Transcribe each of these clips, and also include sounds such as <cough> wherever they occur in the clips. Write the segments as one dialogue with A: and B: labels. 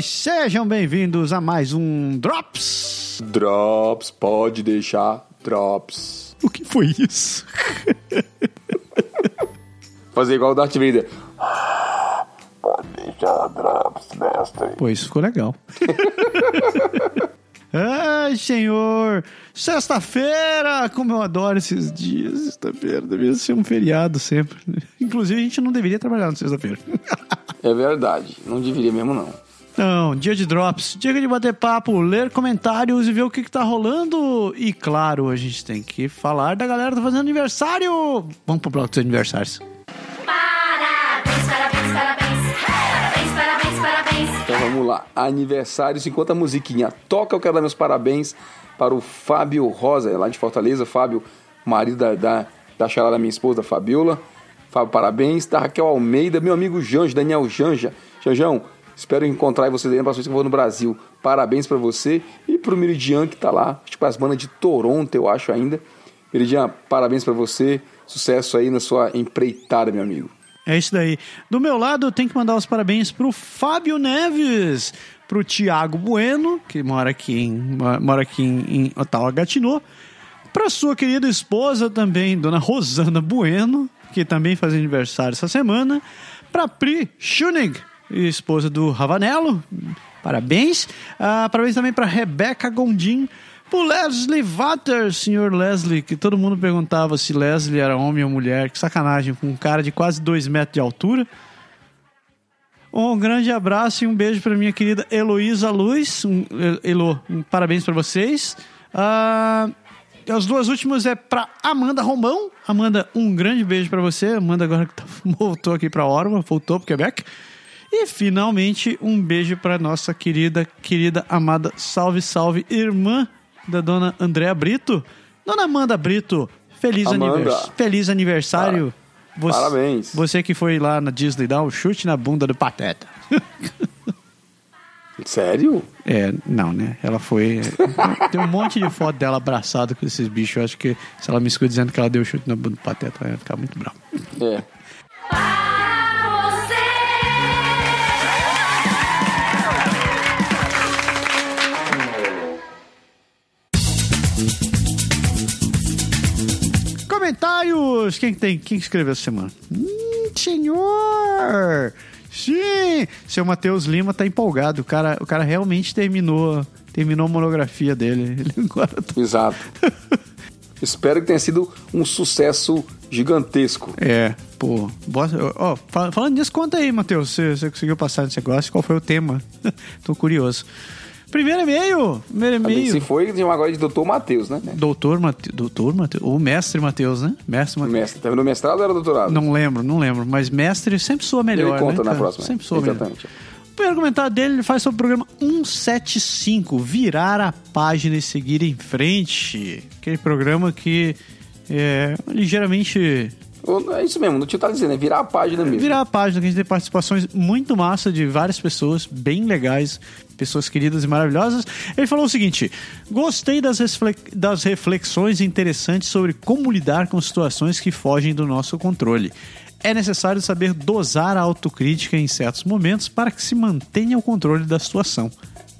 A: E sejam bem-vindos a mais um Drops.
B: Drops, pode deixar Drops.
A: O que foi isso? <laughs>
B: Fazer igual o Darth Vader. Pode deixar Drops, mestre.
A: Pô, isso ficou legal. <laughs> Ai, senhor! Sexta-feira! Como eu adoro esses dias. Sexta-feira deveria ser um feriado sempre. Inclusive, a gente não deveria trabalhar na sexta-feira.
B: É verdade, não deveria mesmo não.
A: Não, dia de drops, dia de bater papo, ler comentários e ver o que, que tá rolando. E claro, a gente tem que falar da galera que tá fazendo aniversário. Vamos pro bloco dos aniversários.
C: Parabéns, parabéns, parabéns. Parabéns, parabéns, parabéns.
B: Então vamos lá, aniversários, enquanto a musiquinha toca, eu quero dar meus parabéns para o Fábio Rosa, lá de Fortaleza, Fábio, marido da, da, da charada da minha esposa, Fabiola. Fábio, parabéns. Da Raquel Almeida, meu amigo Janjo, Daniel Janja. Janjão, espero encontrar vocês aí na próxima vez que eu vou no Brasil. Parabéns para você e pro Meridian que tá lá, tipo as bandas de Toronto, eu acho ainda. Meridian, parabéns para você. Sucesso aí na sua empreitada, meu amigo.
A: É isso daí. Do meu lado, eu tenho que mandar os parabéns pro Fábio Neves, pro Tiago Bueno, que mora aqui em, mora aqui em, em Ottawa, Gatineau, pra sua querida esposa também, dona Rosana Bueno, que também faz aniversário essa semana, pra Pri Schunig, esposa do Ravanello, parabéns. Ah, parabéns também pra Rebeca Gondim, pro Leslie Vater, senhor Leslie, que todo mundo perguntava se Leslie era homem ou mulher, que sacanagem, com um cara de quase dois metros de altura. Um grande abraço e um beijo para minha querida Heloísa Luz. Um, Elo, um parabéns para vocês. Ah, as duas últimas é para Amanda Romão. Amanda, um grande beijo para você. Amanda agora que tá- <laughs> voltou aqui para Orma, voltou para Quebec. E finalmente um beijo para nossa querida, querida amada, salve, salve, irmã da dona Andréa Brito. Dona Amanda Brito, feliz, anivers feliz aniversário. Você-
B: Parabéns.
A: Você que foi lá na Disney dar um chute na bunda do Pateta. <laughs>
B: Sério?
A: É, não, né? Ela foi. Tem um monte de foto dela abraçada com esses bichos. Eu acho que se ela me escuta dizendo que ela deu chute na bunda do Pateta, ela ia ficar muito brava.
B: É. <laughs>
A: Comentários! Quem que tem? Quem que escreveu essa semana? Hum, senhor! Sim! Seu Matheus Lima tá empolgado. O cara, o cara realmente terminou, terminou a monografia dele. <laughs> Ele agora tá...
B: Exato. <laughs> Espero que tenha sido um sucesso gigantesco.
A: É, pô. Ó, fal- falando nisso, conta aí, Matheus. Você, você conseguiu passar nesse negócio? Qual foi o tema? <laughs> Tô curioso. Primeiro e-mail! Primeiro e-mail.
B: se foi, tem um agora de Dr. Matheus, né?
A: Doutor Matheus. Doutor Matheus. O mestre Matheus, né? Mestre Matheus.
B: Mestre. Terminou mestrado ou era doutorado?
A: Não lembro, não lembro. Mas mestre sempre soa melhor.
B: Ele conta
A: né,
B: na próxima.
A: Sempre soa melhor.
B: Exatamente.
A: O primeiro comentário dele ele faz sobre o programa 175, virar a página e seguir em frente. Aquele programa que é ligeiramente
B: É isso mesmo, no tio tá dizendo, é virar a página mesmo.
A: virar a página, que a gente tem participações muito massa de várias pessoas, bem legais, pessoas queridas e maravilhosas. Ele falou o seguinte: gostei das, das reflexões interessantes sobre como lidar com situações que fogem do nosso controle. É necessário saber dosar a autocrítica em certos momentos para que se mantenha o controle da situação.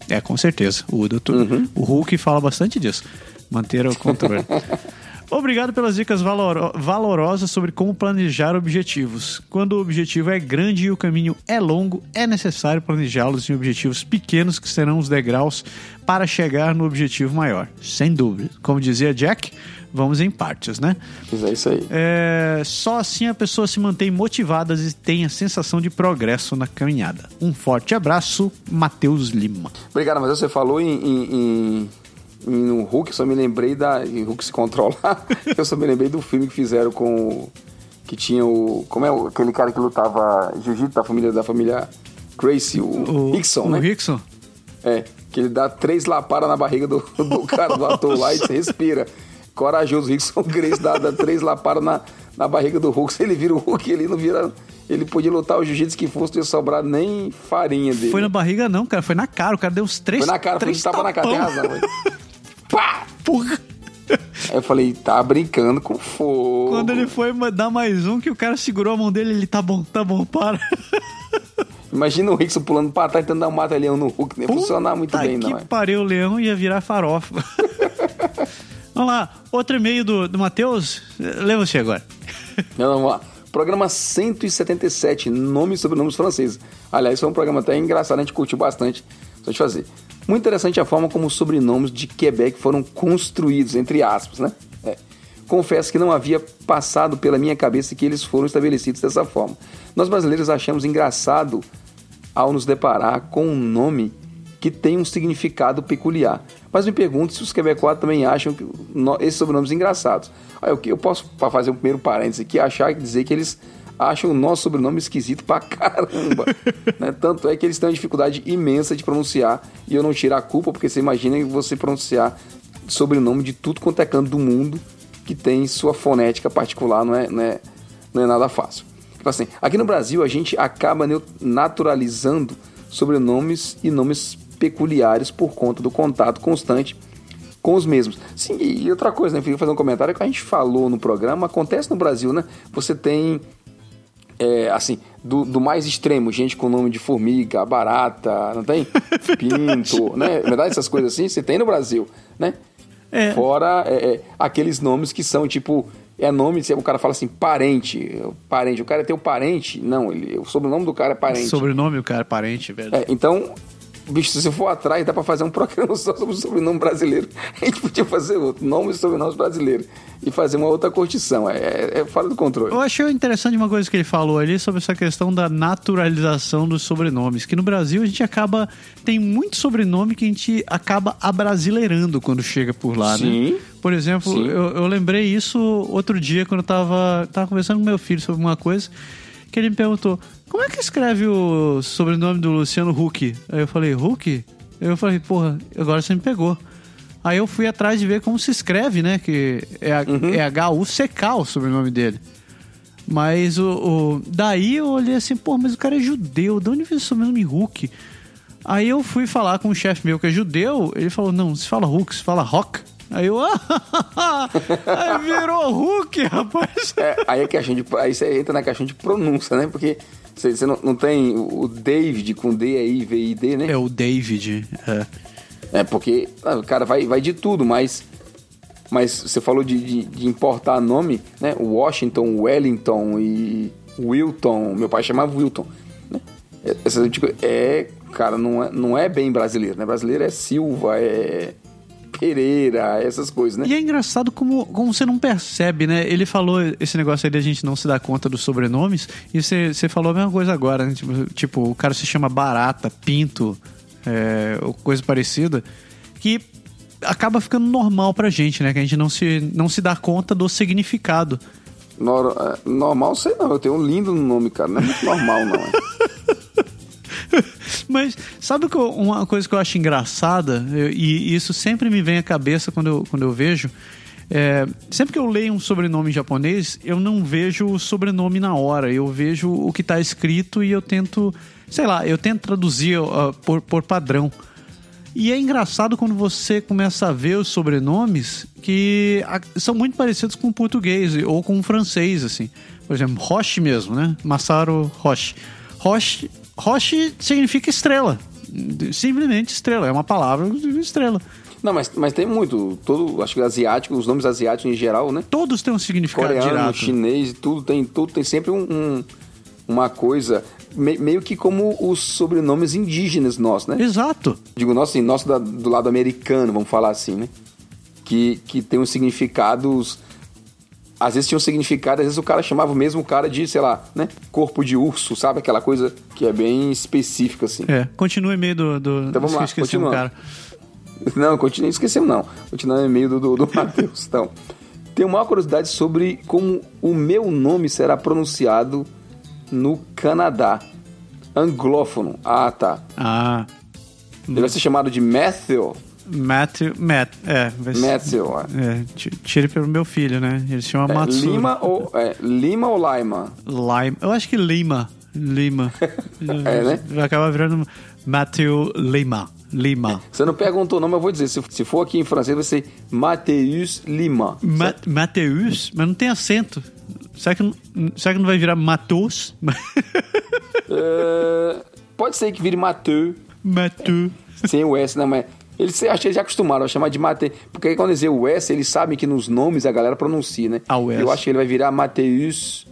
A: É, com certeza. O, doutor, o Hulk fala bastante disso. Manter o controle. <laughs> Obrigado pelas dicas valoro- valorosas sobre como planejar objetivos. Quando o objetivo é grande e o caminho é longo, é necessário planejá-los em objetivos pequenos que serão os degraus para chegar no objetivo maior. Sem dúvida. Como dizia Jack, vamos em partes, né?
B: É isso aí.
A: É, só assim a pessoa se mantém motivada e tem a sensação de progresso na caminhada. Um forte abraço, Matheus Lima.
B: Obrigado, mas você falou em, em, em- no Hulk, eu só me lembrei da. Em Hulk se controlar. <laughs> eu só me lembrei do filme que fizeram com. o- Que tinha o. Como é o- aquele cara que lutava jiu-jitsu da família da família Gracie, o, Hickson,
A: o
B: né?
A: Hickson?
B: É, que ele dá três lapadas na barriga do, <laughs> do cara, do ator lá, e você respira. Corajoso, Rickson Grace dá, dá três lapadas na, na barriga do Hulk. Se ele vira o Hulk, ele não vira. Ele podia lutar o jiu-jitsu que fosse, não ia sobrar nem farinha dele.
A: Foi na barriga, não, cara. Foi na cara. O cara deu uns três.
B: Foi na cara, foi
A: três
B: de tapa na cara, tem razão. <laughs> Pá!
A: Porra.
B: Aí eu falei, tá brincando com fogo.
A: Quando ele foi dar mais um, que o cara segurou a mão dele, ele tá bom, tá bom, para. <laughs>
B: Imagina o Rickson pulando pra trás tentando dar um mata-leão no Hulk. Não ia funcionar muito bem,
A: que
B: não. é?
A: pariu, o leão ia virar farofa. <laughs> Vamos lá, outro e-mail do, do Matheus. Lê você agora.
B: Então, vamos lá. Programa 177, nomes e sobrenomes franceses. Aliás, foi um programa até engraçado, a gente curtiu bastante. Só de fazer. Muito interessante a forma como os sobrenomes de Quebec foram construídos, entre aspas, né? É. Confesso que não havia passado pela minha cabeça que eles foram estabelecidos dessa forma. Nós brasileiros achamos engraçado ao nos deparar com um nome que tem um significado peculiar. Mas me pergunto se os quebecois também acham esses sobrenomes engraçados. Eu posso fazer um primeiro parênteses aqui, achar e dizer que eles acham o nosso sobrenome esquisito pra caramba. <laughs> né? Tanto é que eles têm uma dificuldade imensa de pronunciar e eu não tiro a culpa, porque você imagina você pronunciar sobrenome de tudo quanto é canto do mundo que tem sua fonética particular, não é, não é, não é nada fácil. Tipo assim, aqui no Brasil a gente acaba naturalizando sobrenomes e nomes peculiares por conta do contato constante com os mesmos. Sim, e outra coisa, né? Queria fazer um comentário que a gente falou no programa, acontece no Brasil, né? Você tem, é, assim, do, do mais extremo, gente com nome de formiga, barata, não tem? <laughs> Pinto, né? Na verdade, essas coisas assim, você tem no Brasil, né?
A: É.
B: Fora é, é, aqueles nomes que são tipo. É nome, o cara fala assim, parente. Parente. O cara tem o parente. Não, ele, o sobrenome do cara é parente.
A: Sobrenome, o cara, parente, velho.
B: É, então, bicho, se você for atrás, dá pra fazer um <laughs> programa só sobre o sobrenome brasileiro. A gente podia fazer outro, nomes e sobrenomes brasileiros. E fazer uma outra curtição. É, é, é fora do controle.
A: Eu achei interessante uma coisa que ele falou ali sobre essa questão da naturalização dos sobrenomes. Que no Brasil a gente acaba. Tem muito sobrenome que a gente acaba abrasileirando quando chega por lá,
B: Sim.
A: né? Por exemplo,
B: Sim.
A: eu, eu lembrei isso outro dia quando eu tava, tava conversando com meu filho sobre uma coisa. Que ele me perguntou: como é que escreve o sobrenome do Luciano Huck? Aí eu falei: Huck? Eu falei: porra, agora você me pegou. Aí eu fui atrás de ver como se escreve, né? Que é, a- é H-U-C-K o sobrenome dele. Mas o, o- Daí eu olhei assim, pô, mas o cara é judeu, de onde veio esse sobrenome Hulk? Aí eu fui falar com um chefe meu que é judeu, ele falou, não, se fala Hulk, se fala Rock. Aí eu, ah, <laughs> aí virou Hulk, rapaz.
B: É, aí, é que a gente, aí você entra na questão de pronúncia, né? Porque você, você não, não tem o David com D aí, V-I-D, né?
A: É o David. É.
B: É, porque, ah, o cara, vai, vai de tudo, mas. Mas você falou de, de, de importar nome, né? Washington, Wellington e Wilton. Meu pai chamava Wilton. Né? É, Essa, tipo, é, cara, não é, não é bem brasileiro, né? Brasileiro é Silva, é Pereira, essas coisas, né?
A: E é engraçado como, como você não percebe, né? Ele falou esse negócio aí da gente não se dar conta dos sobrenomes, e você, você falou a mesma coisa agora, né? Tipo, tipo, o cara se chama Barata, Pinto, é, ou coisa parecida, que acaba ficando normal pra gente, né? Que a gente não se, não se dá conta do significado.
B: É, normal, sei não. Eu tenho um lindo nome, cara. Não é muito normal, não. É. <laughs>
A: Mas sabe que eu- uma coisa que eu acho engraçada, eu- e isso sempre me vem à cabeça quando eu, quando eu vejo, é, sempre que eu leio um sobrenome japonês, eu não vejo o sobrenome na hora, eu vejo o que está escrito e eu tento, sei lá, eu tento traduzir ó, por, por padrão. E é engraçado quando você começa a ver os sobrenomes que são muito parecidos com o português ou com o francês, assim. Por exemplo, Roche mesmo, né? Masaru Roche. Roche, Roche significa estrela. Simplesmente estrela. É uma palavra estrela.
B: Não, mas, mas tem muito. Todo, acho que asiático, os nomes asiáticos em geral, né?
A: Todos têm um significado
B: Coreano,
A: direto.
B: chinês, tudo tem, tudo tem sempre um, um- uma coisa. me- meio que como os sobrenomes indígenas nossos, né?
A: Exato.
B: Digo, nosso, assim, nosso da- do lado americano, vamos falar assim, né? Que, que tem uns significados. Às vezes tinha um significado, às vezes o cara chamava o mesmo cara de, sei lá, né? Corpo de urso, sabe? Aquela coisa que é bem específica, assim.
A: É, continua em meio do. do
B: Então vamos lá, continuando.
A: cara. <laughs>
B: Não, continue, esquecemos não. Continuando em meio do, do, do <laughs> Matheus. Então, tenho uma curiosidade sobre como o meu nome será pronunciado no Canadá. Anglófono. Ah, tá.
A: Ah,
B: Ele vai ser chamado de Matthew.
A: Matthew. Matt, é, vai ser-
B: Matthew. é.
A: Ti- tire pelo meu filho, né? Ele se chama
B: É,
A: Matsuro.
B: Lima ou, é, Lima ou Lima?
A: Lima. Eu acho que Lima. Lima. <laughs>
B: É, né?
A: Vai acabar virando Matthew Lima. Lima.
B: Você não perguntou o nome, eu vou dizer. Se, se for aqui em francês, vai ser Mateus Lima.
A: Ma Mateus, mas não tem acento. Será que, não- será que não vai virar Matos? <laughs>
B: É, pode ser que vire Mateu,
A: Matu.
B: sem o S, né? Mas eles, acho que eles já acostumaram a chamar de Mate, porque quando dizer o S, eles sabem que nos nomes a galera pronuncia, né?
A: Ah, o S.
B: Eu acho que ele vai virar Mateus,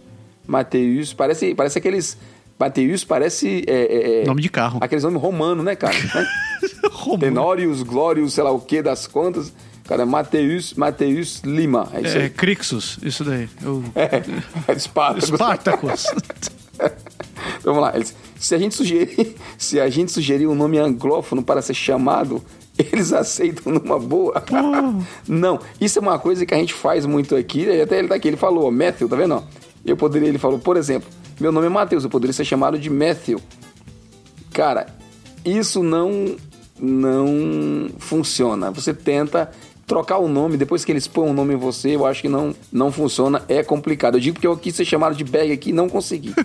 B: Mateus, parece, parece aqueles... Mateus parece... é, é, é,
A: Nome de carro.
B: Aqueles nomes romanos, né, cara? <laughs> Né?
A: Romano.
B: Tenórios, Glórios, sei lá o que das contas. Cara, Mateus, Mateus Lima. É isso
A: É,
B: aí.
A: Crixus, isso daí. O...
B: É, <laughs> Espartacus.
A: Spartacus.
B: Então, <laughs> Vamos lá. Se a gente sugerir, se a gente sugerir um nome anglófono para ser chamado, eles aceitam numa boa. Não, isso é uma coisa que a gente faz muito aqui. Até ele tá aqui, ele falou, ó, Matthew, tá vendo? ó? Eu poderia, ele falou, por exemplo, meu nome é Matheus, eu poderia ser chamado de Matthew. Cara, isso não não funciona. Você tenta trocar o nome, depois que eles põem um nome em você, eu acho que não, não funciona, é complicado. Eu digo porque eu quis ser chamado de Berg aqui e não consegui. <laughs>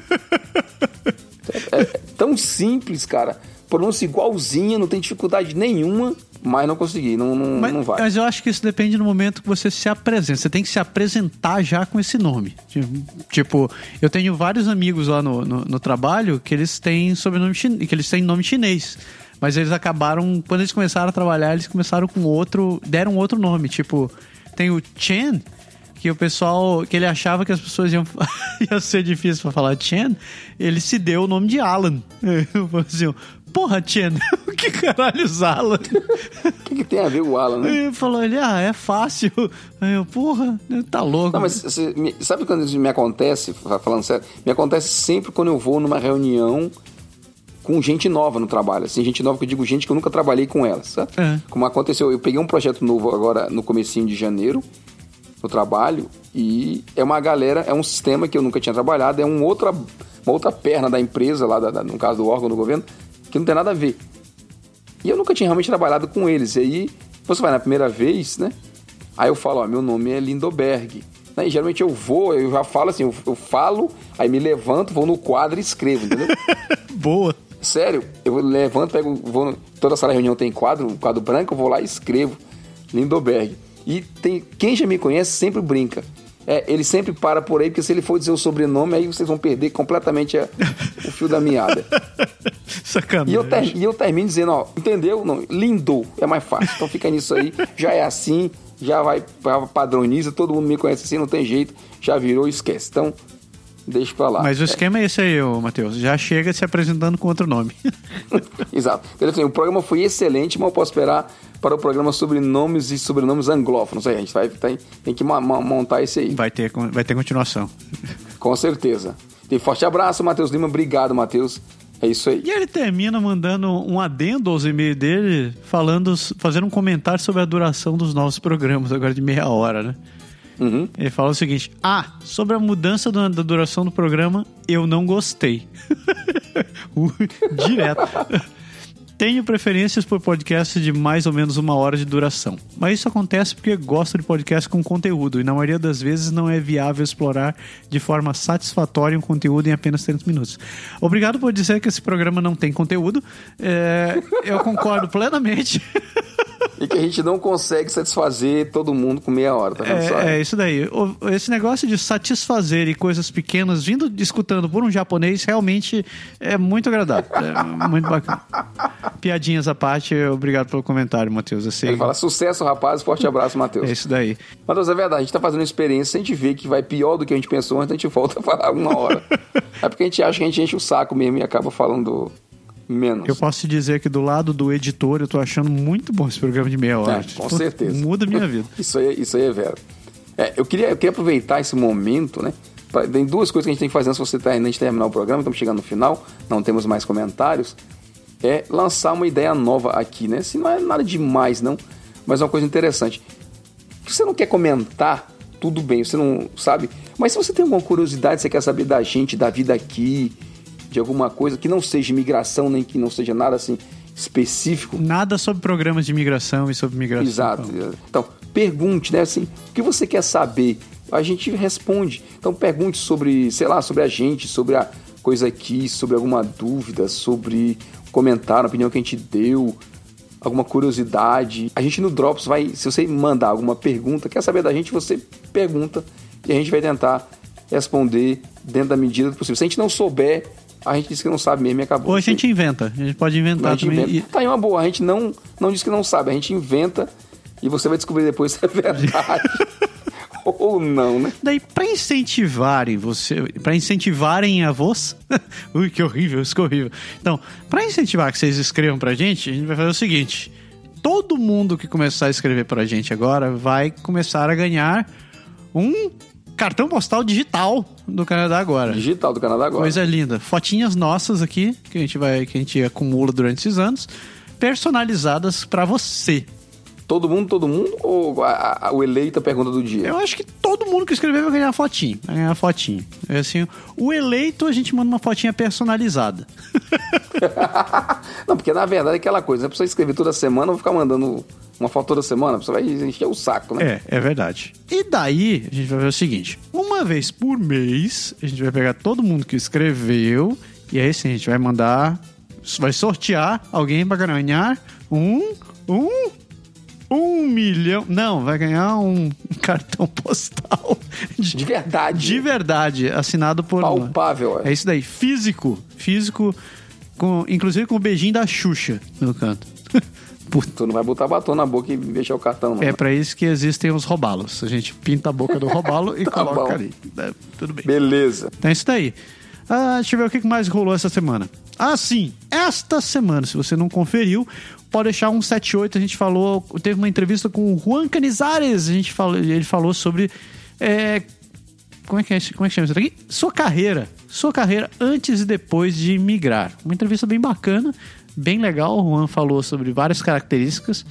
B: É, é tão simples, cara. Pronúncia igualzinha, não tem dificuldade nenhuma, mas não consegui, não, não,
A: Mas,
B: não vai.
A: mas eu acho que isso depende do momento que você se apresenta. Você tem que se apresentar já com esse nome. Tipo, eu tenho vários amigos lá no, no, no trabalho que eles têm sobrenome chinês, que eles têm nome chinês. Mas eles acabaram, quando eles começaram a trabalhar, eles começaram com outro, deram outro nome. Tipo, tem o Chen, que o pessoal, que ele achava que as pessoas iam, <laughs> ia ser difícil pra falar Chen, ele se deu o nome de Alan. <laughs> Eu falei assim, porra, Chen, <laughs> o que caralhos Alan?
B: O que, que tem a ver o Alan, né?
A: Ele falou, ele, ah, é fácil. Aí eu, porra, tá louco.
B: Não, mas você- sabe quando isso me acontece, fa- falando sério, me acontece sempre quando eu vou numa reunião com gente nova no trabalho. Assim, gente nova que eu digo gente que eu nunca trabalhei com elas, sabe?
A: É.
B: Como aconteceu, eu peguei um projeto novo agora no comecinho de janeiro no trabalho e é uma galera, é um sistema que eu nunca tinha trabalhado, é um outra, uma outra perna da empresa lá, da- da- no caso do órgão do governo, que não tem nada a ver. E eu nunca tinha realmente trabalhado com eles. E aí, você vai na primeira vez, né? Aí eu falo, ó, meu nome é Lindoberg. Né? E geralmente eu vou, eu já falo assim, eu, eu falo, aí me levanto, vou no quadro e escrevo, entendeu? <laughs>
A: Boa.
B: Sério, eu levanto, pego, vou no, toda sala de reunião tem quadro, um quadro branco, eu vou lá e escrevo Lindoberg. E tem quem já me conhece sempre brinca. É, ele sempre para por aí, porque se ele for dizer o sobrenome, aí vocês vão perder completamente a- o fio da meada. <laughs>
A: Sacanagem.
B: E eu, ter- e eu termino dizendo, ó, entendeu? Não, lindo, é mais fácil. Então fica nisso aí, já é assim, já vai, padroniza, todo mundo me conhece assim, não tem jeito, já virou, esquece. Então, deixa pra lá.
A: Mas o esquema é esse aí, Matheus. Já chega se apresentando com outro nome. <laughs>
B: Exato. Então, assim, o programa foi excelente, mas eu posso esperar para o programa sobre nomes e sobrenomes anglófonos. Aí a gente vai, tem, tem que montar esse aí,
A: Vai ter, vai ter continuação. <laughs>
B: com certeza. Tem forte abraço, Matheus Lima. Obrigado, Matheus. É isso aí.
A: E ele termina mandando um adendo aos e-mails dele, falando, fazendo um comentário sobre a duração dos novos programas, agora de meia hora, né?
B: Uhum.
A: Ele fala o seguinte: Ah, sobre a mudança do- da duração do programa, eu não gostei. <laughs> Direto. <laughs> Tenho preferências por podcasts de mais ou menos uma hora de duração. Mas isso acontece porque gosto de podcast com conteúdo e na maioria das vezes não é viável explorar de forma satisfatória um conteúdo em apenas 30 minutos. Obrigado por dizer que esse programa não tem conteúdo. É, eu concordo plenamente. <laughs>
B: E que a gente não consegue satisfazer todo mundo com meia hora, tá vendo só?
A: É, é isso daí. O- esse negócio de satisfazer e coisas pequenas vindo escutando por um japonês realmente é muito agradável. É muito bacana. Piadinhas à parte, obrigado pelo comentário, Matheus. Eu sei-
B: Ele fala sucesso, rapaz. Forte abraço, Matheus.
A: É isso daí.
B: Matheus, é verdade. A gente tá fazendo uma experiência. Se a gente vê que vai pior do que a gente pensou, então a gente volta a falar uma hora. <laughs> é porque a gente acha que a gente enche o saco mesmo e acaba falando menos.
A: Eu posso te dizer que do lado do editor eu tô achando muito bom esse programa de meia hora.
B: É, com certeza.
A: Muda minha vida.
B: Isso <laughs> aí, isso aí é vero. É, eu, queria, eu queria aproveitar esse momento, né? pra- tem duas coisas que a gente tem que fazer antes de você ter- antes de terminar o programa. Estamos chegando no final, não temos mais comentários. É lançar uma ideia nova aqui, né? Assim, não é nada demais, não, mas é uma coisa interessante. Se você não quer comentar, tudo bem, você não sabe. Mas se você tem alguma curiosidade, você quer saber da gente, da vida aqui, de alguma coisa que não seja imigração, nem que não seja nada assim específico,
A: Nada sobre programas de imigração e sobre migração.
B: Exato. Então, pergunte, né? Assim, o que você quer saber? A gente responde. Então, pergunte sobre, sei lá, sobre a gente, sobre a coisa aqui, sobre alguma dúvida, sobre comentário, opinião que a gente deu, alguma curiosidade. A gente no Drops vai, se você mandar alguma pergunta, quer saber da gente, você pergunta e a gente vai tentar responder dentro da medida do possível. Se a gente não souber, a gente disse que não sabe mesmo e acabou.
A: Ou a gente inventa. A gente pode inventar
B: gente
A: também.
B: inventa. Tá aí uma boa, a gente não, não diz que não sabe, a gente inventa e você vai descobrir depois se é verdade. <laughs> Ou não, né?
A: Daí, pra incentivarem você, para incentivarem a voz, <laughs> ui, que horrível, isso que horrível. Então, pra incentivar que vocês escrevam pra gente, a gente vai fazer o seguinte: todo mundo que começar a escrever pra gente agora vai começar a ganhar um cartão postal digital do Canadá agora.
B: Digital do Canadá agora.
A: Coisa linda. Fotinhas nossas aqui, que a gente vai, que a gente acumula durante esses anos, personalizadas pra você.
B: Todo mundo, todo mundo? Ou a- a- o eleito a pergunta do dia?
A: Eu acho que todo mundo que escrever vai ganhar fotinho. Vai ganhar fotinho. É assim, o eleito a gente manda uma fotinha personalizada. <laughs> <laughs>
B: Não, porque na verdade é aquela coisa, né? A pessoa escrever toda semana, eu vou ficar mandando uma foto toda semana, pessoa vai encher o saco, né?
A: É, é verdade. E daí, a gente vai ver o seguinte: uma vez por mês, a gente vai pegar todo mundo que escreveu, e aí sim, a gente vai mandar. Vai sortear alguém pra ganhar um. Um. Um milhão. Não, vai ganhar um <laughs> cartão postal de,
B: De verdade.
A: de verdade, assinado por.
B: Palpável.
A: É isso daí, físico. Físico, com, inclusive com o beijinho da Xuxa no canto. <laughs> Puta.
B: Tu não vai botar batom na boca e deixar o cartão, não.
A: É pra isso que existem os robalos. A gente pinta a boca do robalo e <laughs>
B: Tá
A: coloca
B: bom.
A: ali. É, tudo bem.
B: Beleza.
A: Então é isso daí. Ah, deixa eu ver o que mais rolou essa semana. Ah, sim. Esta semana, se você não conferiu, pode deixar um 78. A gente falou, teve uma entrevista com o Juan Canizares. A gente falou, ele falou sobre. é, como é que é como é que chama isso daqui? Sua carreira. Sua carreira antes e depois de migrar. Uma entrevista bem bacana, bem legal. O Juan falou sobre várias características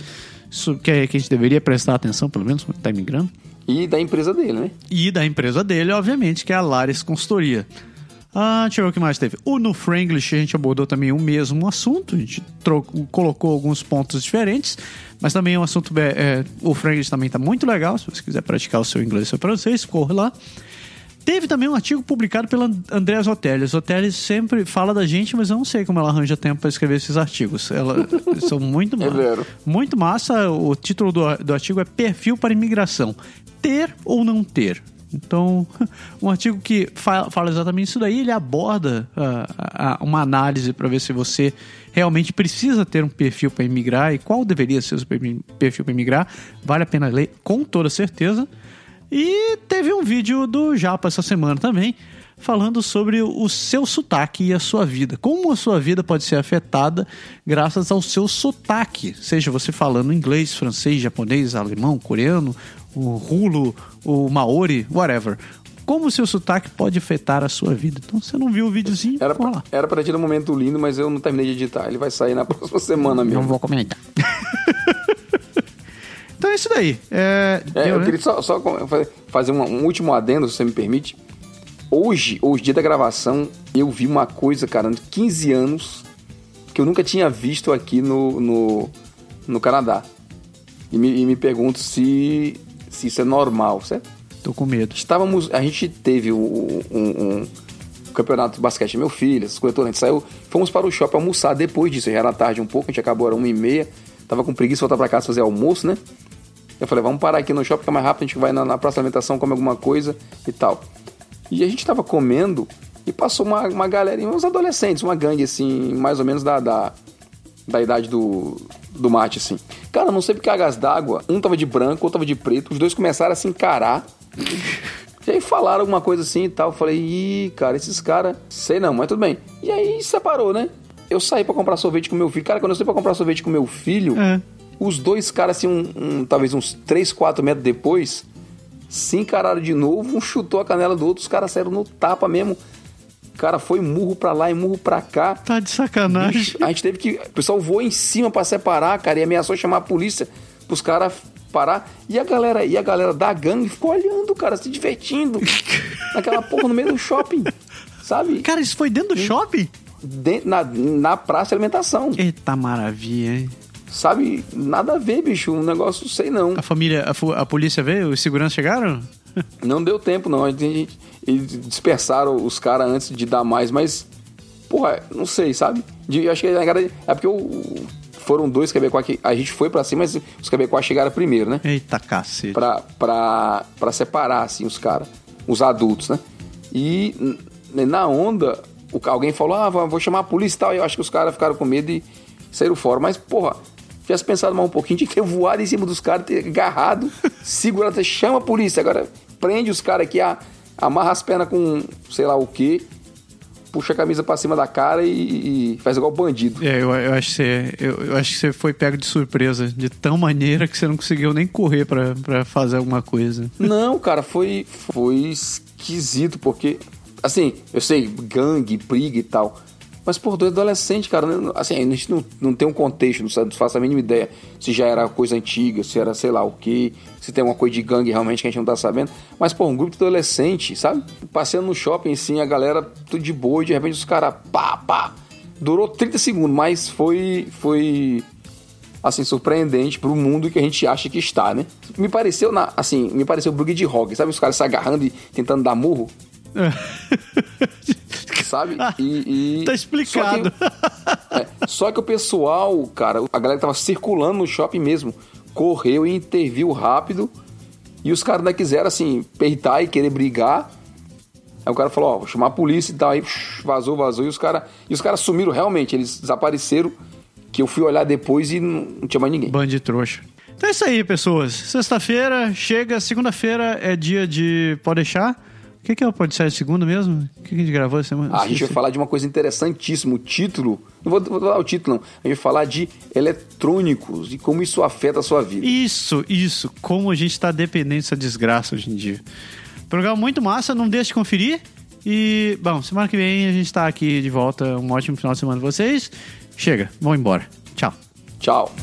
A: so- que, a gente deveria prestar atenção, pelo menos, quando está migrando.
B: E da empresa dele, né?
A: E da empresa dele, obviamente, que é a Lares Consultoria. Ah, deixa eu ver o que mais teve. O No Franglish a gente abordou também o mesmo assunto, a gente trocou, colocou alguns pontos diferentes, mas também é um assunto. é, é, o Franglish também está muito legal. Se você quiser praticar o seu inglês e o seu francês, corre lá. Teve também um artigo publicado pela Andrea Zotelli. Zotelli sempre fala da gente, mas eu não sei como ela arranja tempo para escrever esses artigos. Ela, são muito
B: É
A: massa.
B: vero.
A: Muito massa. O título do, do artigo é Perfil para Imigração. Ter ou não ter? Então, <laughs> um artigo que fa- fala exatamente isso daí, ele aborda ah, a- uma análise para ver se você realmente precisa ter um perfil para imigrar e qual deveria ser o seu per- perfil para imigrar. Vale a pena ler com toda certeza. E teve um vídeo do Japa essa semana também, falando sobre o seu sotaque e a sua vida. Como a sua vida pode ser afetada graças ao seu sotaque. Seja você falando inglês, francês, japonês, alemão, coreano, o rulo, o maori, whatever. Como o seu sotaque pode afetar a sua vida. Então, se você não viu o videozinho,
B: Era pra,
A: lá.
B: era pra ter um momento lindo, mas eu não terminei de editar. Ele vai sair na <laughs> próxima semana mesmo.
A: Não vou comentar. <laughs> é isso daí. É,
B: É,
A: deu,
B: eu
A: né?
B: queria só, só fazer um, um último adendo, se você me permite. Hoje, hoje, dia da gravação, eu vi uma coisa, cara, de 15 anos que eu nunca tinha visto aqui no, no, no Canadá. E me, e me pergunto se, se isso é normal, certo?
A: Tô com medo.
B: Estávamos, a gente teve o- o- um, um campeonato de basquete, meu filho, essas coisas todas, a gente saiu, fomos para o shopping almoçar depois disso, já era tarde um pouco, a gente acabou, era uma e meia, tava com preguiça de voltar para casa fazer almoço, né? Eu falei, vamos parar aqui no shopping, que é mais rápido, a gente vai na, na praça de alimentação, come alguma coisa e tal. E a gente tava comendo e passou uma, uma galera, uns adolescentes, uma gangue assim, mais ou menos da, da, da idade do, do mate, assim. Cara, não sei porque a gás d'água, um tava de branco, outro tava de preto, os dois começaram a se encarar. E aí falaram alguma coisa assim e tal. Eu falei, ih, cara, esses caras, sei não, mas tudo bem. E aí separou, né? Eu saí pra comprar sorvete com meu filho. Cara, quando eu saí pra comprar sorvete com meu filho,
A: É.
B: os dois caras, assim, um, um- talvez uns 3, 4 metros depois, se encararam de novo, um chutou a canela do outro, os caras saíram no tapa mesmo. Cara, foi murro pra lá e murro pra cá.
A: Tá de sacanagem.
B: Bicho, a gente teve que. O pessoal voou em cima pra separar, cara, e ameaçou chamar a polícia pros caras parar. E a galera, e a galera da gangue ficou olhando, cara, se divertindo. <laughs> naquela porra no meio do shopping. Sabe?
A: Cara, isso foi dentro do shopping?
B: Dentro, na, na praça de alimentação.
A: Eita maravilha, hein?
B: Sabe? Nada a ver, bicho. Um negócio, sei não.
A: A família, a, a polícia veio? Os seguranças chegaram? <laughs>
B: Não deu tempo, não. A gente, eles dispersaram os caras antes de dar mais, mas. Porra, não sei, sabe? De- eu acho que a galera- é porque o- foram dois quebecois que. A gente foi pra cima, mas os quebecois chegaram primeiro, né?
A: Eita cacete.
B: Pra, pra, pra separar, assim, os caras. Os adultos, né? E na onda, o, alguém falou, ah, vou chamar a polícia e tal. E eu acho que os caras ficaram com medo e saíram fora. Mas, porra, tivesse pensado mais um pouquinho, tinha que ter voado em cima dos caras, ter agarrado, <laughs> segurado, chama a polícia. Agora prende os caras aqui, a- amarra as pernas com sei lá o quê, puxa a camisa pra cima da cara e, e faz igual bandido.
A: É, eu, eu acho que você, eu, eu acho que você foi pego de surpresa, de tão maneira que você não conseguiu nem correr pra, pra fazer alguma coisa. <laughs>
B: Não, cara, foi, foi esquisito, porque, assim, eu sei, gangue, briga e tal. Mas, pô, do adolescente, cara, né, assim, a gente não, não tem um contexto, não sabe- não faço a mínima ideia se já era coisa antiga, se era sei lá o que, se tem uma coisa de gangue realmente que a gente não tá sabendo. Mas, pô, um grupo de adolescente, sabe? Passeando no shopping, assim, a galera tudo de boa e de repente os caras, pá, pá. Durou 30 segundos, mas foi, foi assim, surpreendente pro mundo que a gente acha que está, né? Me pareceu, na, assim, me pareceu bug de rock, sabe? Os caras se agarrando e tentando dar murro, <laughs> sabe? E, e-
A: Tá explicado.
B: Só que, é, só que o pessoal, cara, a galera que tava circulando no shopping mesmo, correu e interviu rápido. E os caras não quiseram, assim, peitar e querer brigar. Aí o cara falou, ó, vou chamar a polícia e tal. Aí vazou, vazou. E os caras e os caras sumiram realmente, eles desapareceram. Que eu fui olhar depois e não, não tinha mais ninguém.
A: Band de trouxa. Então é isso aí, pessoas. Sexta-feira chega, segunda-feira é dia de Pode deixar. O que, que é o de segunda mesmo? O que, que a gente gravou essa semana?
B: Ah, a gente vai falar de uma coisa interessantíssima. O título. Não vou, vou dar o título, não. A gente vai falar de eletrônicos e como isso afeta a sua vida.
A: Isso, isso. Como a gente tá dependente dessa desgraça hoje em dia. Programa muito massa, não deixe de conferir. E, bom, semana que vem a gente tá aqui de volta. Um ótimo final de semana pra vocês. Chega, vamos embora. Tchau.
B: Tchau.